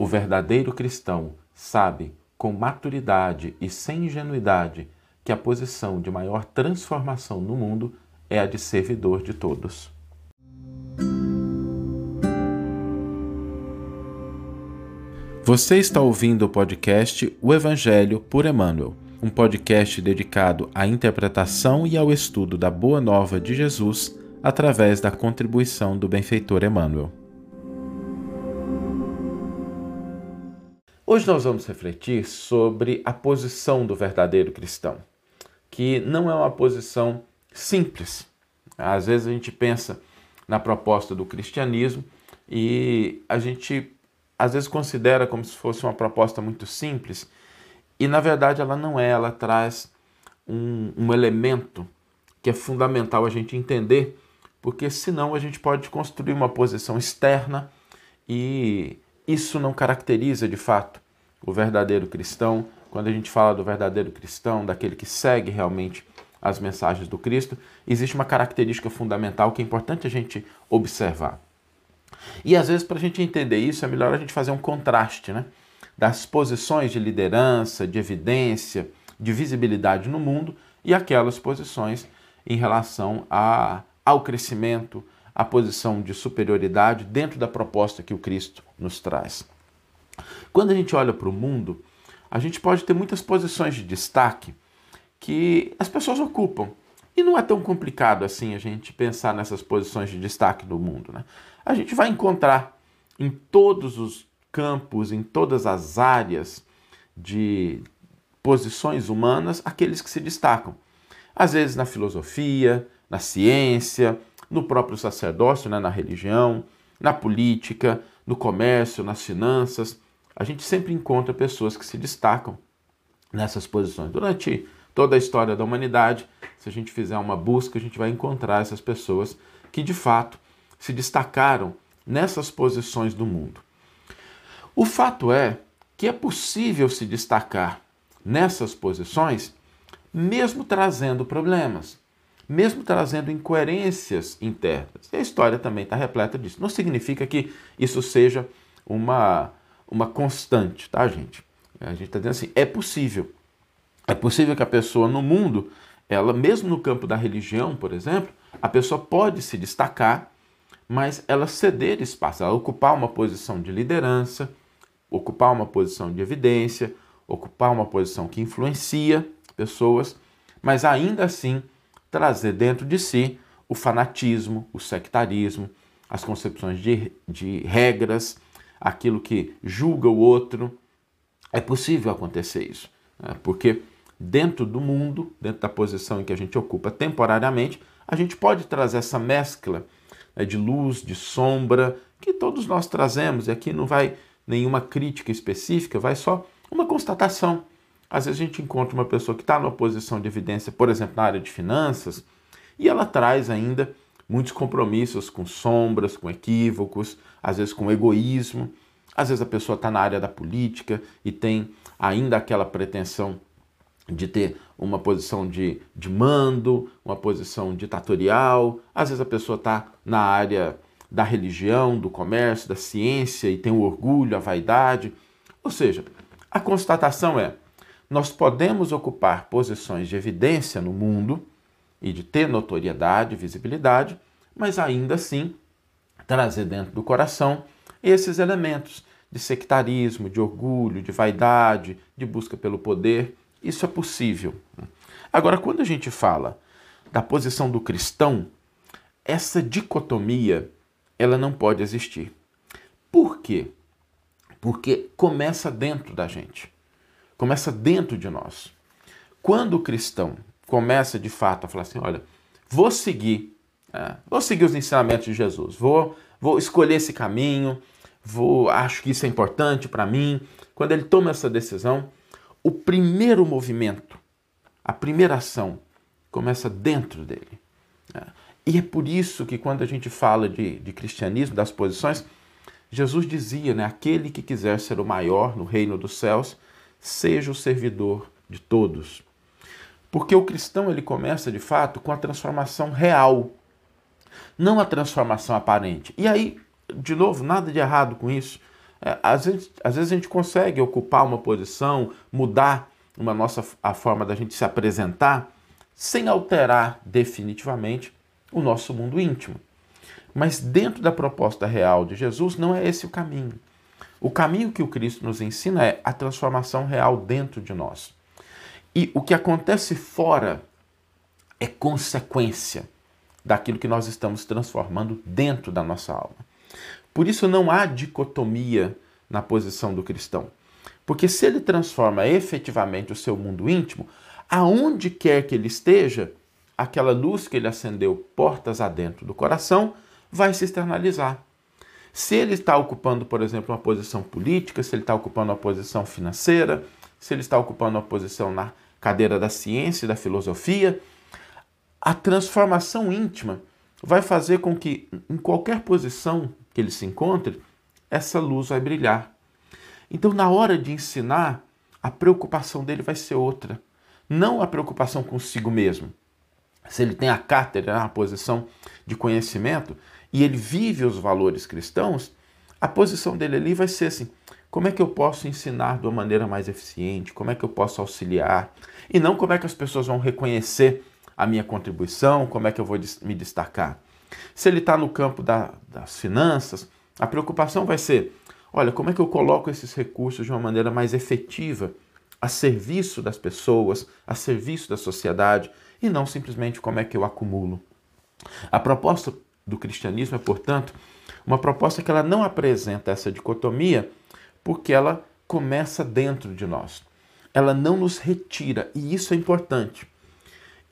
O verdadeiro cristão sabe com maturidade e sem ingenuidade que a posição de maior transformação no mundo é a de servidor de todos. Você está ouvindo o podcast O Evangelho por Emmanuel, um podcast dedicado à interpretação e ao estudo da Boa Nova de Jesus através da contribuição do benfeitor Emmanuel. Hoje nós vamos refletir sobre a posição do verdadeiro cristão, que não é uma posição simples. Às vezes a gente pensa na proposta do cristianismo e a gente às vezes considera como se fosse uma proposta muito simples e na verdade ela não é, ela traz um, um elemento que é fundamental a gente entender, porque senão a gente pode construir uma posição externa e isso não caracteriza de fato o verdadeiro cristão. Quando a gente fala do verdadeiro cristão, daquele que segue realmente as mensagens do Cristo, existe uma característica fundamental que é importante a gente observar. E às vezes, para a gente entender isso, é melhor a gente fazer um contraste né? das posições de liderança, de evidência, de visibilidade no mundo e aquelas posições em relação a, ao crescimento, à posição de superioridade dentro da proposta que o Cristo nos traz. Quando a gente olha para o mundo, a gente pode ter muitas posições de destaque que as pessoas ocupam. E não é tão complicado assim a gente pensar nessas posições de destaque do mundo. Né? A gente vai encontrar em todos os campos, em todas as áreas de posições humanas, aqueles que se destacam. Às vezes na filosofia, na ciência, no próprio sacerdócio, né, na religião, na política, no comércio, nas finanças. A gente sempre encontra pessoas que se destacam nessas posições. Durante toda a história da humanidade, se a gente fizer uma busca, a gente vai encontrar essas pessoas que de fato se destacaram nessas posições do mundo. O fato é que é possível se destacar nessas posições mesmo trazendo problemas, mesmo trazendo incoerências internas. E a história também está repleta disso. Não significa que isso seja uma, uma constante, tá, gente? A gente está dizendo assim, é possível. É possível que a pessoa no mundo, ela mesmo no campo da religião, por exemplo, a pessoa pode se destacar, mas ela ceder espaço, ela ocupar uma posição de liderança, ocupar uma posição de evidência, ocupar uma posição que influencia pessoas, mas ainda assim trazer dentro de si o fanatismo, o sectarismo, as concepções de, de regras, aquilo que julga o outro. É possível acontecer isso, né? porque dentro do mundo, dentro da posição em que a gente ocupa temporariamente, a gente pode trazer essa mescla né, de luz, de sombra, que todos nós trazemos, e aqui não vai nenhuma crítica específica, vai só uma constatação. Às vezes a gente encontra uma pessoa que está numa posição de evidência, por exemplo, na área de finanças, e ela traz ainda muitos compromissos com sombras, com equívocos, às vezes com egoísmo. Às vezes a pessoa está na área da política e tem ainda aquela pretensão de ter uma posição de, de mando, uma posição ditatorial. Às vezes a pessoa está na área da religião, do comércio, da ciência e tem o orgulho, a vaidade. Ou seja, a constatação é: nós podemos ocupar posições de evidência no mundo e de ter notoriedade, visibilidade, mas ainda assim trazer dentro do coração esses elementos de sectarismo, de orgulho, de vaidade, de busca pelo poder. Isso é possível. Agora, quando a gente fala da posição do cristão, essa dicotomia ela não pode existir. Por quê? Porque começa dentro da gente, começa dentro de nós. Quando o cristão começa de fato a falar assim: olha, vou seguir, é, vou seguir os ensinamentos de Jesus, vou, vou escolher esse caminho, vou, acho que isso é importante para mim. Quando ele toma essa decisão, o primeiro movimento, a primeira ação, começa dentro dele. É. E é por isso que quando a gente fala de, de cristianismo, das posições, Jesus dizia, né, aquele que quiser ser o maior no reino dos céus, seja o servidor de todos. Porque o cristão ele começa de fato com a transformação real, não a transformação aparente. E aí, de novo, nada de errado com isso. É, às, vezes, às vezes a gente consegue ocupar uma posição, mudar uma nossa, a forma da gente se apresentar, sem alterar definitivamente o nosso mundo íntimo. Mas dentro da proposta real de Jesus, não é esse o caminho. O caminho que o Cristo nos ensina é a transformação real dentro de nós. E o que acontece fora é consequência daquilo que nós estamos transformando dentro da nossa alma. Por isso não há dicotomia na posição do cristão. Porque se ele transforma efetivamente o seu mundo íntimo, aonde quer que ele esteja, aquela luz que ele acendeu portas adentro do coração vai se externalizar. Se ele está ocupando, por exemplo, uma posição política, se ele está ocupando uma posição financeira, se ele está ocupando uma posição na cadeira da ciência e da filosofia, a transformação íntima vai fazer com que, em qualquer posição que ele se encontre, essa luz vai brilhar. Então, na hora de ensinar, a preocupação dele vai ser outra. Não a preocupação consigo mesmo. Se ele tem a cátedra, a posição de conhecimento, e ele vive os valores cristãos, a posição dele ali vai ser assim: como é que eu posso ensinar de uma maneira mais eficiente? Como é que eu posso auxiliar? E não como é que as pessoas vão reconhecer a minha contribuição, como é que eu vou me destacar. Se ele está no campo da, das finanças, a preocupação vai ser: olha, como é que eu coloco esses recursos de uma maneira mais efetiva, a serviço das pessoas, a serviço da sociedade, e não simplesmente como é que eu acumulo. A proposta do cristianismo é, portanto, uma proposta que ela não apresenta essa dicotomia porque ela começa dentro de nós. Ela não nos retira, e isso é importante.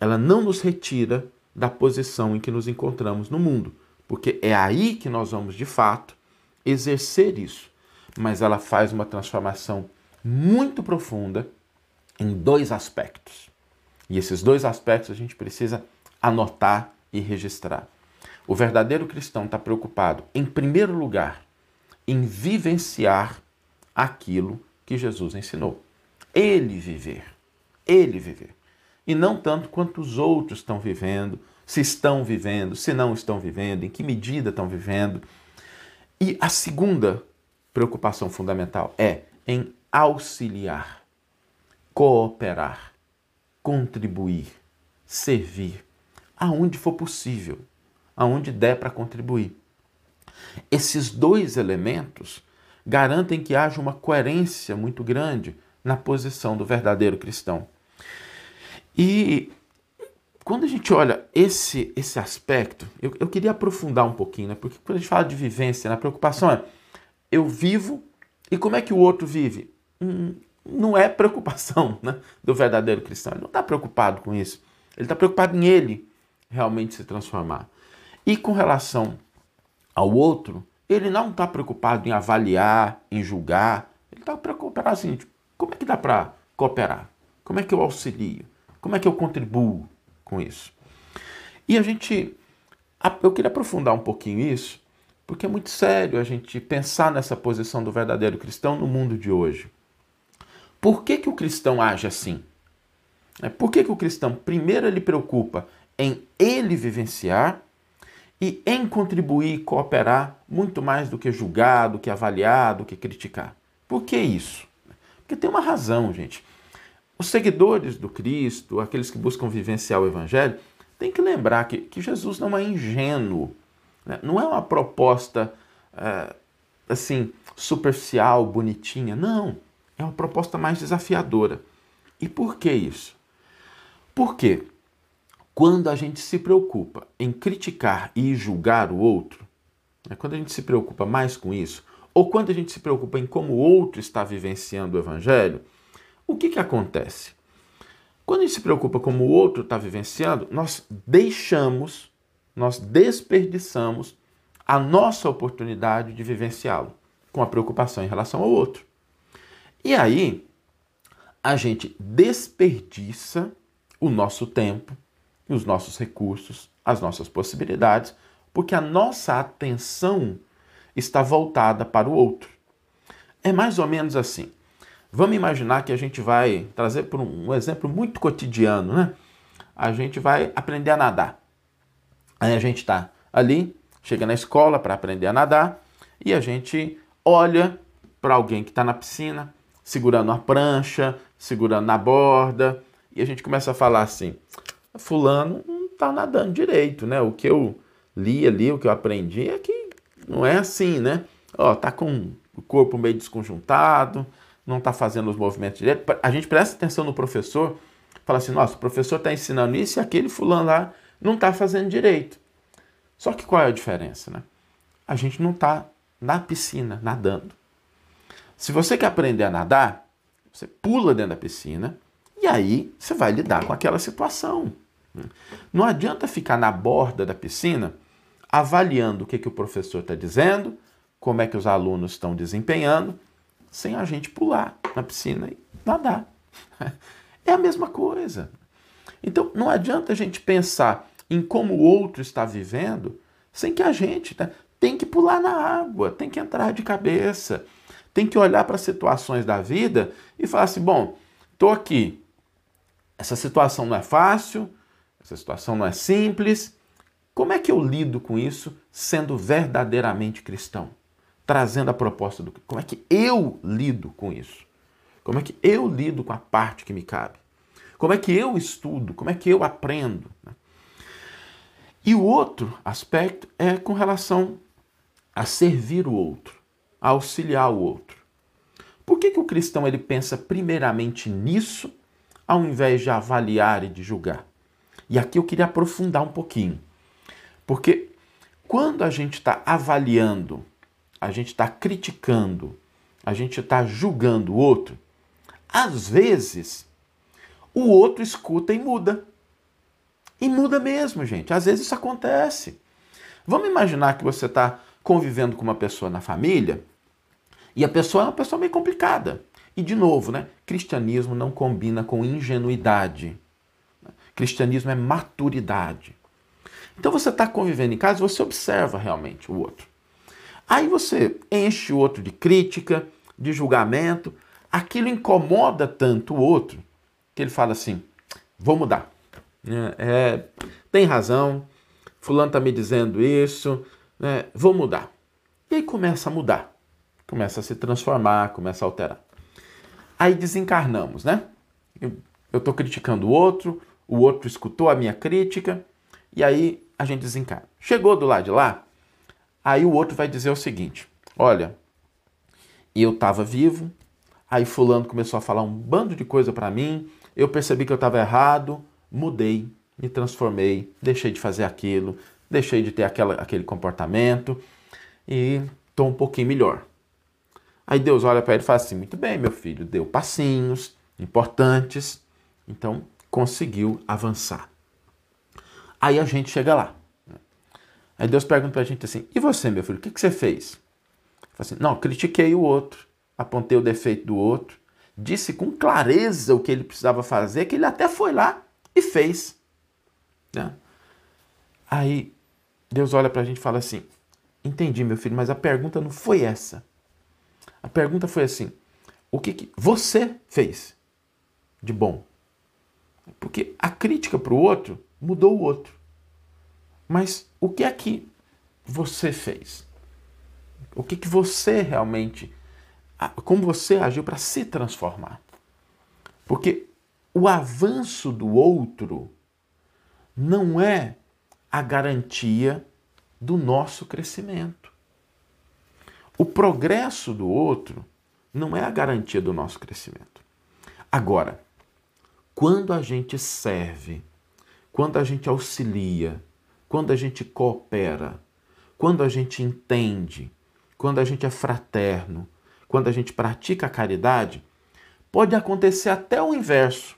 Ela não nos retira da posição em que nos encontramos no mundo, porque é aí que nós vamos, de fato, exercer isso. Mas ela faz uma transformação muito profunda em dois aspectos. E esses dois aspectos a gente precisa anotar e registrar. O verdadeiro cristão está preocupado, em primeiro lugar, em vivenciar aquilo que Jesus ensinou. Ele viver. Ele viver. E não tanto quanto os outros estão vivendo, se estão vivendo, se não estão vivendo, em que medida estão vivendo. E a segunda preocupação fundamental é em auxiliar, cooperar, contribuir, servir, aonde for possível aonde der para contribuir. Esses dois elementos garantem que haja uma coerência muito grande na posição do verdadeiro cristão. E quando a gente olha esse, esse aspecto, eu, eu queria aprofundar um pouquinho, né? porque quando a gente fala de vivência, né? a preocupação é eu vivo e como é que o outro vive? Hum, não é preocupação né? do verdadeiro cristão. Ele não está preocupado com isso. Ele está preocupado em ele realmente se transformar. E com relação ao outro, ele não está preocupado em avaliar, em julgar. Ele está preocupado assim, tipo, como é que dá para cooperar? Como é que eu auxilio? Como é que eu contribuo com isso? E a gente, eu queria aprofundar um pouquinho isso, porque é muito sério a gente pensar nessa posição do verdadeiro cristão no mundo de hoje. Por que, que o cristão age assim? É, por que, que o cristão, primeiro, ele preocupa em ele vivenciar e em contribuir e cooperar muito mais do que julgar, do que avaliar, do que criticar. Por que isso? Porque tem uma razão, gente. Os seguidores do Cristo, aqueles que buscam vivenciar o Evangelho, têm que lembrar que, que Jesus não é ingênuo. Né? Não é uma proposta é, assim superficial, bonitinha. Não. É uma proposta mais desafiadora. E por que isso? Por quê? Quando a gente se preocupa em criticar e julgar o outro, né, quando a gente se preocupa mais com isso, ou quando a gente se preocupa em como o outro está vivenciando o Evangelho, o que, que acontece? Quando a gente se preocupa como o outro está vivenciando, nós deixamos, nós desperdiçamos a nossa oportunidade de vivenciá-lo com a preocupação em relação ao outro. E aí, a gente desperdiça o nosso tempo, os nossos recursos, as nossas possibilidades, porque a nossa atenção está voltada para o outro. É mais ou menos assim. Vamos imaginar que a gente vai trazer por um exemplo muito cotidiano, né? A gente vai aprender a nadar. Aí a gente está ali, chega na escola para aprender a nadar e a gente olha para alguém que está na piscina, segurando a prancha, segurando na borda, e a gente começa a falar assim: Fulano não está nadando direito, né? O que eu li ali, o que eu aprendi é que não é assim, né? Ó, tá com o corpo meio desconjuntado, não está fazendo os movimentos direito. A gente presta atenção no professor, fala assim: nossa, o professor está ensinando isso e aquele fulano lá não está fazendo direito. Só que qual é a diferença, né? A gente não está na piscina nadando. Se você quer aprender a nadar, você pula dentro da piscina e aí você vai lidar com aquela situação. Não adianta ficar na borda da piscina avaliando o que, que o professor está dizendo, como é que os alunos estão desempenhando, sem a gente pular na piscina e nadar. É a mesma coisa. Então não adianta a gente pensar em como o outro está vivendo sem que a gente né, tem que pular na água, tem que entrar de cabeça tem que olhar para situações da vida e falar assim: bom, estou aqui, essa situação não é fácil, essa situação não é simples. Como é que eu lido com isso sendo verdadeiramente cristão? Trazendo a proposta do. Como é que eu lido com isso? Como é que eu lido com a parte que me cabe? Como é que eu estudo? Como é que eu aprendo? E o outro aspecto é com relação a servir o outro a auxiliar o outro. Por que, que o cristão ele pensa primeiramente nisso, ao invés de avaliar e de julgar? E aqui eu queria aprofundar um pouquinho. Porque quando a gente está avaliando, a gente está criticando, a gente está julgando o outro, às vezes o outro escuta e muda. E muda mesmo, gente. Às vezes isso acontece. Vamos imaginar que você está convivendo com uma pessoa na família e a pessoa é uma pessoa meio complicada. E de novo, né? Cristianismo não combina com ingenuidade. Cristianismo é maturidade. Então você está convivendo em casa, você observa realmente o outro. Aí você enche o outro de crítica, de julgamento, aquilo incomoda tanto o outro que ele fala assim: vou mudar. É, é tem razão, fulano está me dizendo isso, né, vou mudar. E aí começa a mudar, começa a se transformar, começa a alterar. Aí desencarnamos, né? Eu estou criticando o outro, o outro escutou a minha crítica, e aí a gente desencarna. Chegou do lado de lá, aí o outro vai dizer o seguinte: olha, eu estava vivo, aí Fulano começou a falar um bando de coisa para mim, eu percebi que eu estava errado, mudei, me transformei, deixei de fazer aquilo, deixei de ter aquela, aquele comportamento e estou um pouquinho melhor. Aí Deus olha para ele e fala assim: muito bem, meu filho, deu passinhos importantes, então conseguiu avançar. Aí a gente chega lá. Aí Deus pergunta para a gente assim: e você, meu filho, o que, que você fez? Assim: não, critiquei o outro, apontei o defeito do outro, disse com clareza o que ele precisava fazer, que ele até foi lá e fez. Né? Aí Deus olha para a gente e fala assim: Entendi, meu filho, mas a pergunta não foi essa. A pergunta foi assim: O que, que você fez de bom? Porque a crítica para o outro mudou o outro. Mas o que é que você fez? O que, que você realmente. Como você agiu para se transformar? Porque o avanço do outro não é a garantia do nosso crescimento. O progresso do outro não é a garantia do nosso crescimento. Agora, quando a gente serve, quando a gente auxilia, quando a gente coopera, quando a gente entende, quando a gente é fraterno, quando a gente pratica a caridade, pode acontecer até o inverso.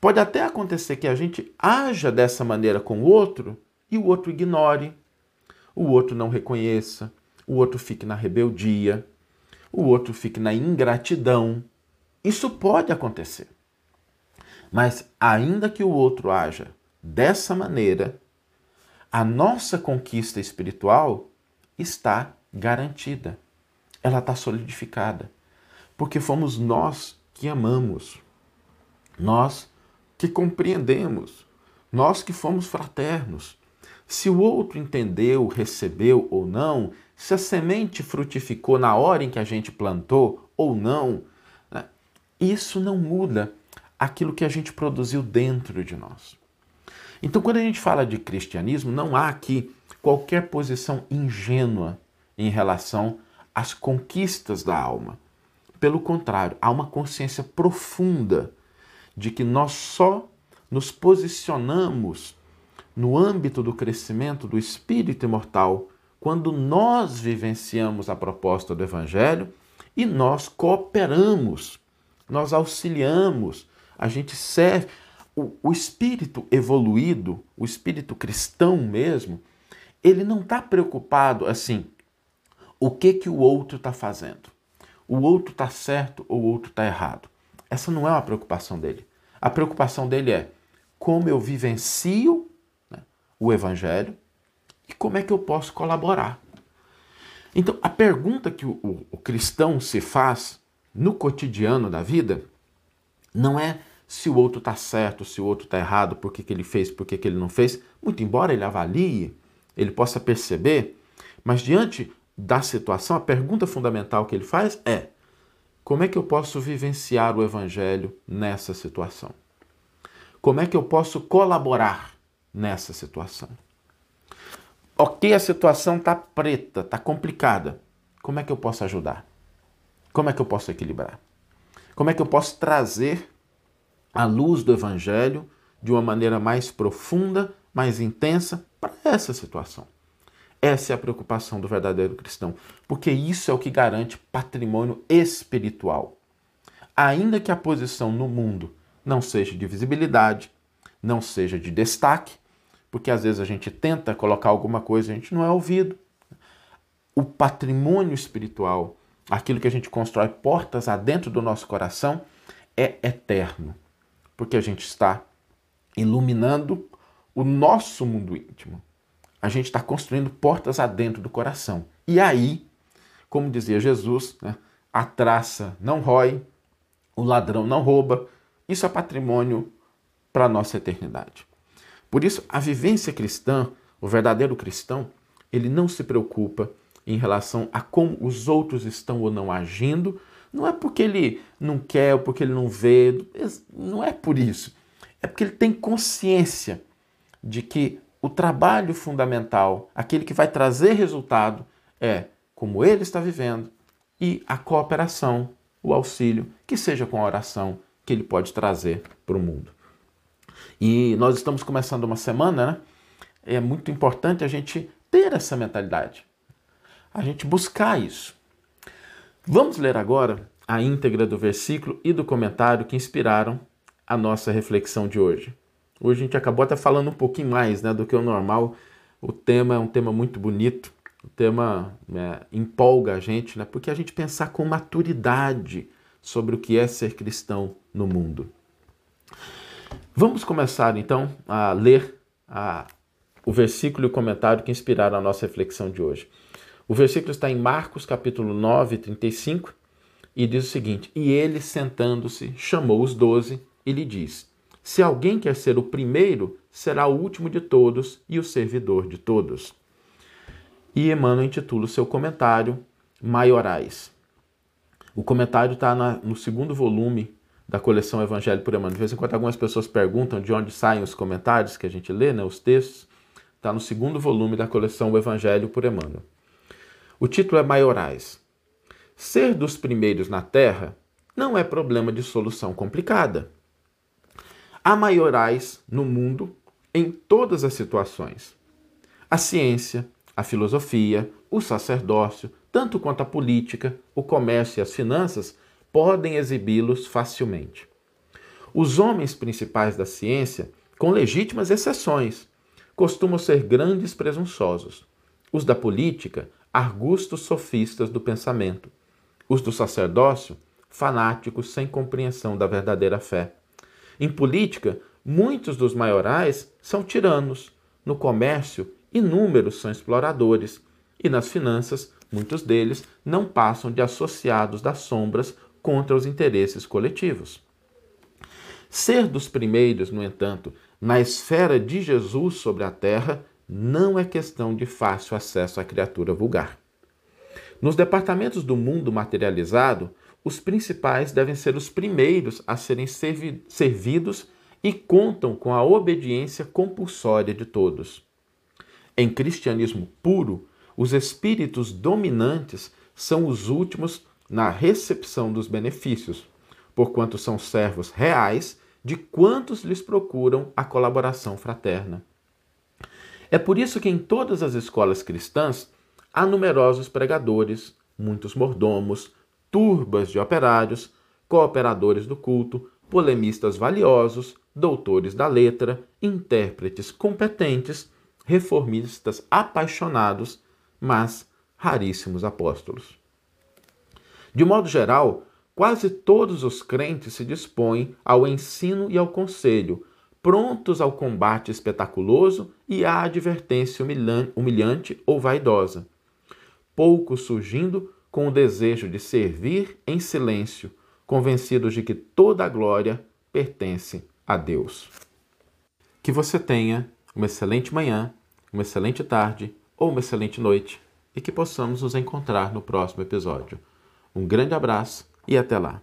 Pode até acontecer que a gente haja dessa maneira com o outro e o outro ignore, o outro não reconheça, o outro fique na rebeldia, o outro fique na ingratidão. Isso pode acontecer. Mas, ainda que o outro haja dessa maneira, a nossa conquista espiritual está garantida. Ela está solidificada. Porque fomos nós que amamos. Nós que compreendemos, nós que fomos fraternos. Se o outro entendeu, recebeu ou não, se a semente frutificou na hora em que a gente plantou ou não, né? isso não muda aquilo que a gente produziu dentro de nós. Então, quando a gente fala de cristianismo, não há aqui qualquer posição ingênua em relação às conquistas da alma. Pelo contrário, há uma consciência profunda de que nós só nos posicionamos no âmbito do crescimento do espírito imortal quando nós vivenciamos a proposta do Evangelho e nós cooperamos, nós auxiliamos, a gente serve. O, o espírito evoluído, o espírito cristão mesmo, ele não está preocupado assim, o que que o outro está fazendo? O outro está certo ou o outro está errado? Essa não é uma preocupação dele. A preocupação dele é como eu vivencio né, o Evangelho e como é que eu posso colaborar. Então, a pergunta que o, o, o cristão se faz no cotidiano da vida não é se o outro está certo, se o outro está errado, por que, que ele fez, por que, que ele não fez. Muito embora ele avalie, ele possa perceber, mas diante da situação, a pergunta fundamental que ele faz é: como é que eu posso vivenciar o Evangelho nessa situação? Como é que eu posso colaborar nessa situação? Ok, a situação está preta, está complicada. Como é que eu posso ajudar? Como é que eu posso equilibrar? Como é que eu posso trazer a luz do Evangelho de uma maneira mais profunda, mais intensa para essa situação? Essa é a preocupação do verdadeiro cristão, porque isso é o que garante patrimônio espiritual. Ainda que a posição no mundo não seja de visibilidade, não seja de destaque, porque às vezes a gente tenta colocar alguma coisa e a gente não é ouvido. O patrimônio espiritual, aquilo que a gente constrói portas adentro do nosso coração, é eterno, porque a gente está iluminando o nosso mundo íntimo. A gente está construindo portas adentro do coração. E aí, como dizia Jesus, né, a traça não rói, o ladrão não rouba. Isso é patrimônio para a nossa eternidade. Por isso, a vivência cristã, o verdadeiro cristão, ele não se preocupa em relação a como os outros estão ou não agindo. Não é porque ele não quer ou porque ele não vê, não é por isso. É porque ele tem consciência de que o trabalho fundamental, aquele que vai trazer resultado, é como ele está vivendo e a cooperação, o auxílio, que seja com a oração que ele pode trazer para o mundo. E nós estamos começando uma semana, né? É muito importante a gente ter essa mentalidade, a gente buscar isso. Vamos ler agora a íntegra do versículo e do comentário que inspiraram a nossa reflexão de hoje. Hoje a gente acabou até falando um pouquinho mais né, do que o normal. O tema é um tema muito bonito, o tema né, empolga a gente, né, porque a gente pensar com maturidade sobre o que é ser cristão no mundo. Vamos começar então a ler a, o versículo e o comentário que inspiraram a nossa reflexão de hoje. O versículo está em Marcos capítulo 9, 35 e diz o seguinte: E ele, sentando-se, chamou os doze e lhe disse: Se alguém quer ser o primeiro, será o último de todos e o servidor de todos. E Emmanuel intitula o seu comentário Maiorais. O comentário está no segundo volume da coleção Evangelho por Emmanuel. De vez em quando algumas pessoas perguntam de onde saem os comentários que a gente lê, né, os textos. Está no segundo volume da coleção O Evangelho por Emmanuel. O título é Maiorais. Ser dos primeiros na Terra não é problema de solução complicada. Há maiorais no mundo em todas as situações. A ciência, a filosofia, o sacerdócio, tanto quanto a política, o comércio e as finanças podem exibi-los facilmente. Os homens principais da ciência, com legítimas exceções, costumam ser grandes presunçosos. Os da política, argustos sofistas do pensamento. Os do sacerdócio, fanáticos sem compreensão da verdadeira fé. Em política, muitos dos maiorais são tiranos. No comércio, inúmeros são exploradores. E nas finanças, muitos deles não passam de associados das sombras contra os interesses coletivos. Ser dos primeiros, no entanto, na esfera de Jesus sobre a terra, não é questão de fácil acesso à criatura vulgar. Nos departamentos do mundo materializado, os principais devem ser os primeiros a serem servi servidos e contam com a obediência compulsória de todos. Em cristianismo puro, os espíritos dominantes são os últimos na recepção dos benefícios, porquanto são servos reais de quantos lhes procuram a colaboração fraterna. É por isso que em todas as escolas cristãs há numerosos pregadores, muitos mordomos, turbas de operários, cooperadores do culto, polemistas valiosos, doutores da letra, intérpretes competentes, reformistas apaixonados, mas raríssimos apóstolos. De modo geral, quase todos os crentes se dispõem ao ensino e ao conselho, prontos ao combate espetaculoso e à advertência humilhante ou vaidosa. Poucos surgindo com o desejo de servir em silêncio, convencidos de que toda a glória pertence a Deus. Que você tenha uma excelente manhã, uma excelente tarde ou uma excelente noite e que possamos nos encontrar no próximo episódio. Um grande abraço e até lá!